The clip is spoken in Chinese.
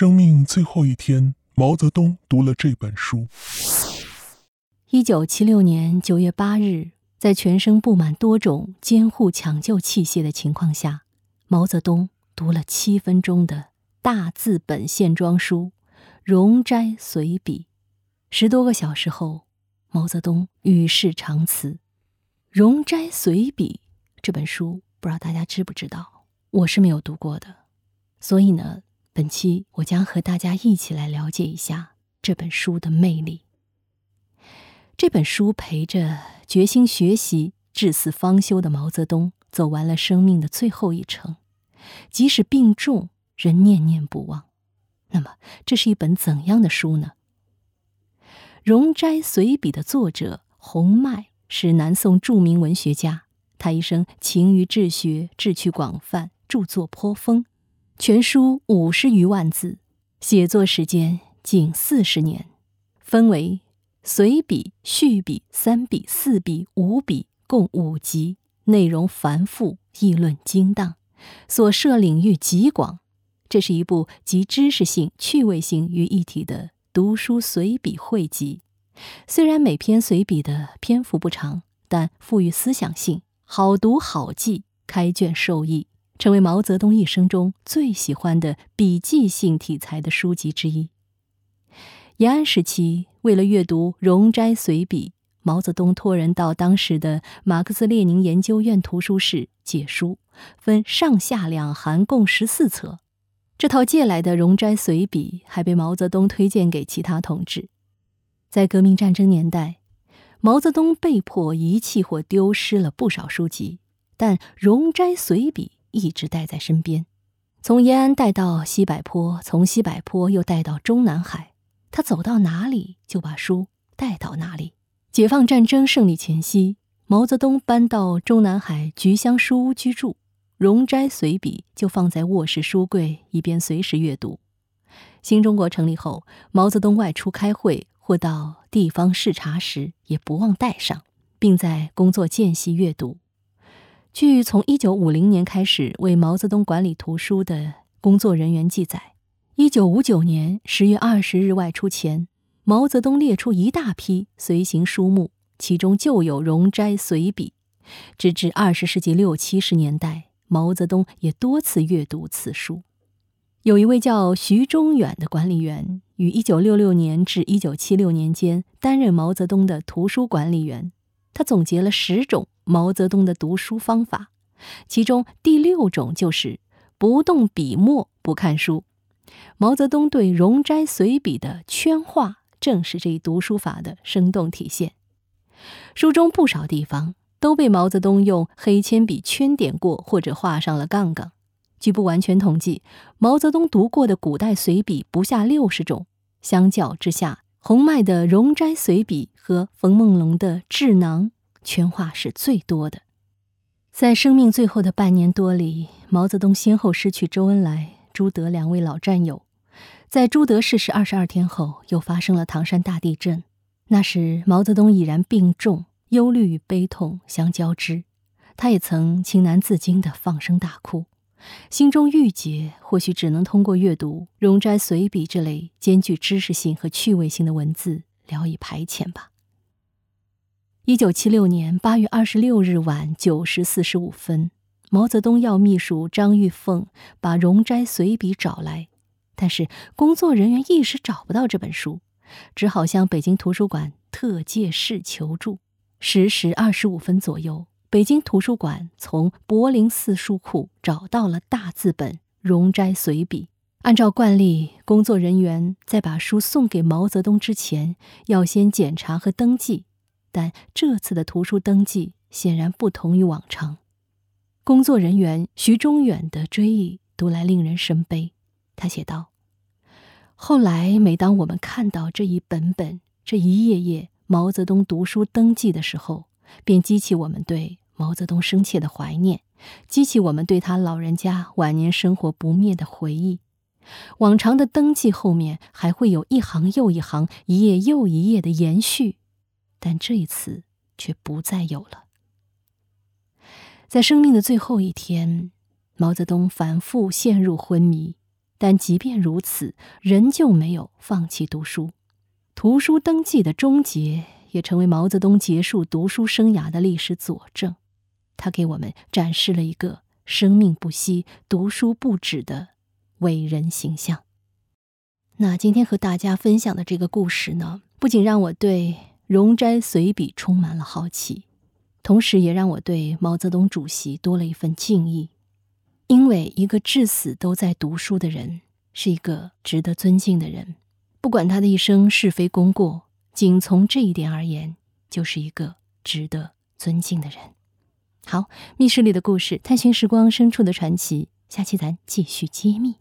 生命最后一天，毛泽东读了这本书。一九七六年九月八日，在全身布满多种监护抢救器械的情况下，毛泽东读了七分钟的大字本线装书《容斋随笔》。十多个小时后，毛泽东与世长辞。《容斋随笔》这本书，不知道大家知不知道？我是没有读过的，所以呢，本期我将和大家一起来了解一下这本书的魅力。这本书陪着决心学习、至死方休的毛泽东走完了生命的最后一程，即使病重，仍念念不忘。那么，这是一本怎样的书呢？《容斋随笔》的作者洪迈是南宋著名文学家，他一生勤于治学，志趣广泛，著作颇丰，全书五十余万字，写作时间近四十年，分为。随笔、序笔、三笔、四笔、五笔，共五集，内容繁复，议论精当，所涉领域极广。这是一部集知识性、趣味性于一体的读书随笔汇集。虽然每篇随笔的篇幅不长，但富于思想性，好读好记，开卷受益，成为毛泽东一生中最喜欢的笔记性题材的书籍之一。延安时期，为了阅读《容斋随笔》，毛泽东托人到当时的马克思列宁研究院图书室借书，分上下两函，共十四册。这套借来的《容斋随笔》还被毛泽东推荐给其他同志。在革命战争年代，毛泽东被迫遗弃或丢失了不少书籍，但《容斋随笔》一直带在身边，从延安带到西柏坡，从西柏坡又带到中南海。他走到哪里，就把书带到哪里。解放战争胜利前夕，毛泽东搬到中南海菊香书屋居住，《容斋随笔》就放在卧室书柜，以便随时阅读。新中国成立后，毛泽东外出开会或到地方视察时，也不忘带上，并在工作间隙阅读。据从1950年开始为毛泽东管理图书的工作人员记载。一九五九年十月二十日外出前，毛泽东列出一大批随行书目，其中就有《容斋随笔》。直至二十世纪六七十年代，毛泽东也多次阅读此书。有一位叫徐中远的管理员，于一九六六年至一九七六年间担任毛泽东的图书管理员。他总结了十种毛泽东的读书方法，其中第六种就是不动笔墨不看书。毛泽东对《容斋随笔》的圈画，正是这一读书法的生动体现。书中不少地方都被毛泽东用黑铅笔圈点过，或者画上了杠杠。据不完全统计，毛泽东读过的古代随笔不下六十种。相较之下，洪迈的《容斋随笔》和冯梦龙的《智囊》圈画是最多的。在生命最后的半年多里，毛泽东先后失去周恩来。朱德两位老战友，在朱德逝世二十二天后，又发生了唐山大地震。那时毛泽东已然病重，忧虑与悲痛相交织。他也曾情难自禁地放声大哭，心中郁结，或许只能通过阅读《容斋随笔》这类兼具知识性和趣味性的文字聊以排遣吧。一九七六年八月二十六日晚九时四十五分。毛泽东要秘书张玉凤把《容斋随笔》找来，但是工作人员一时找不到这本书，只好向北京图书馆特借室求助。十时二十五分左右，北京图书馆从柏林四书库找到了大字本《容斋随笔》。按照惯例，工作人员在把书送给毛泽东之前，要先检查和登记，但这次的图书登记显然不同于往常。工作人员徐中远的追忆读来令人生悲。他写道：“后来，每当我们看到这一本本、这一页页毛泽东读书登记的时候，便激起我们对毛泽东深切的怀念，激起我们对他老人家晚年生活不灭的回忆。往常的登记后面还会有一行又一行、一页又一页的延续，但这一次却不再有了。”在生命的最后一天，毛泽东反复陷入昏迷。但即便如此，仍旧没有放弃读书。图书登记的终结，也成为毛泽东结束读书生涯的历史佐证。他给我们展示了一个生命不息、读书不止的伟人形象。那今天和大家分享的这个故事呢，不仅让我对容斋随笔充满了好奇，同时也让我对毛泽东主席多了一份敬意。因为一个至死都在读书的人，是一个值得尊敬的人。不管他的一生是非功过，仅从这一点而言，就是一个值得尊敬的人。好，密室里的故事，探寻时光深处的传奇，下期咱继续揭秘。